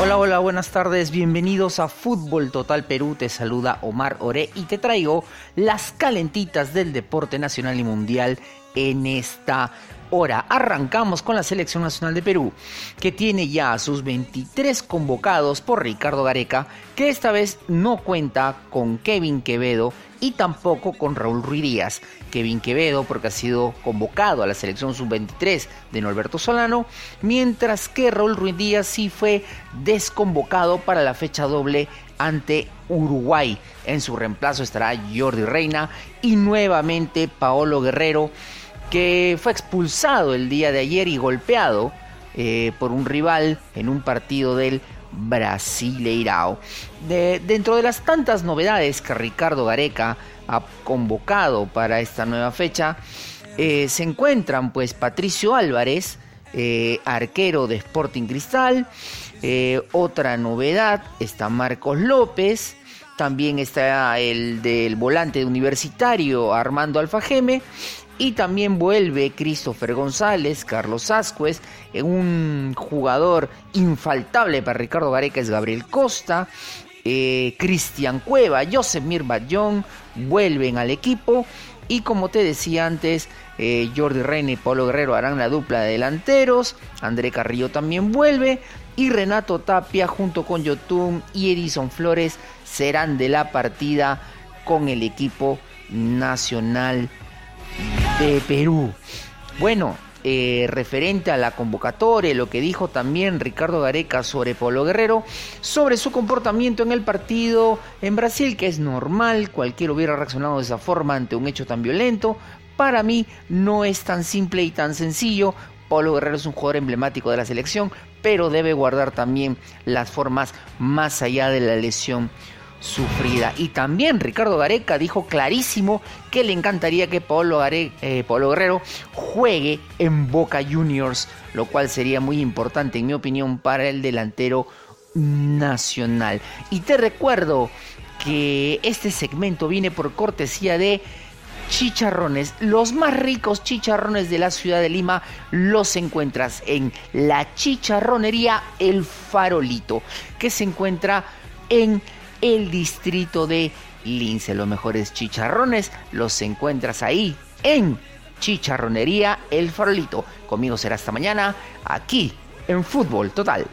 Hola, hola, buenas tardes, bienvenidos a Fútbol Total Perú, te saluda Omar Oré y te traigo las calentitas del deporte nacional y mundial en esta hora. Arrancamos con la Selección Nacional de Perú, que tiene ya a sus 23 convocados por Ricardo Gareca, que esta vez no cuenta con Kevin Quevedo y tampoco con Raúl Ruiz Díaz. Kevin Quevedo porque ha sido convocado a la selección sub-23 de Norberto Solano, mientras que Raúl Ruiz Díaz sí fue desconvocado para la fecha doble ante Uruguay. En su reemplazo estará Jordi Reina y nuevamente Paolo Guerrero, que fue expulsado el día de ayer y golpeado eh, por un rival en un partido del Brasileirao. De, dentro de las tantas novedades que Ricardo Gareca ha convocado para esta nueva fecha, eh, se encuentran pues Patricio Álvarez, eh, arquero de Sporting Cristal, otra novedad está Marcos López, también está el del volante universitario Armando Alfajeme y también vuelve Christopher González, Carlos Ascuez, un jugador infaltable para Ricardo Gareca es Gabriel Costa, eh, Cristian Cueva, Joseph Mirballón vuelven al equipo. Y como te decía antes, eh, Jordi Reina y Pablo Guerrero harán la dupla de delanteros. André Carrillo también vuelve. Y Renato Tapia junto con Yotun y Edison Flores serán de la partida con el equipo nacional de Perú. Bueno, eh, referente a la convocatoria, lo que dijo también Ricardo Gareca sobre Polo Guerrero, sobre su comportamiento en el partido en Brasil, que es normal, cualquiera hubiera reaccionado de esa forma ante un hecho tan violento. Para mí no es tan simple y tan sencillo. Polo Guerrero es un jugador emblemático de la selección, pero debe guardar también las formas más allá de la lesión sufrida. Y también Ricardo Gareca dijo clarísimo que le encantaría que Pablo, eh, Guerrero juegue en Boca Juniors, lo cual sería muy importante en mi opinión para el delantero nacional. Y te recuerdo que este segmento viene por cortesía de chicharrones. Los más ricos chicharrones de la ciudad de Lima los encuentras en la chicharronería El Farolito, que se encuentra en el distrito de Lince. Los mejores chicharrones los encuentras ahí en Chicharronería El Farolito. Conmigo será esta mañana aquí en Fútbol Total.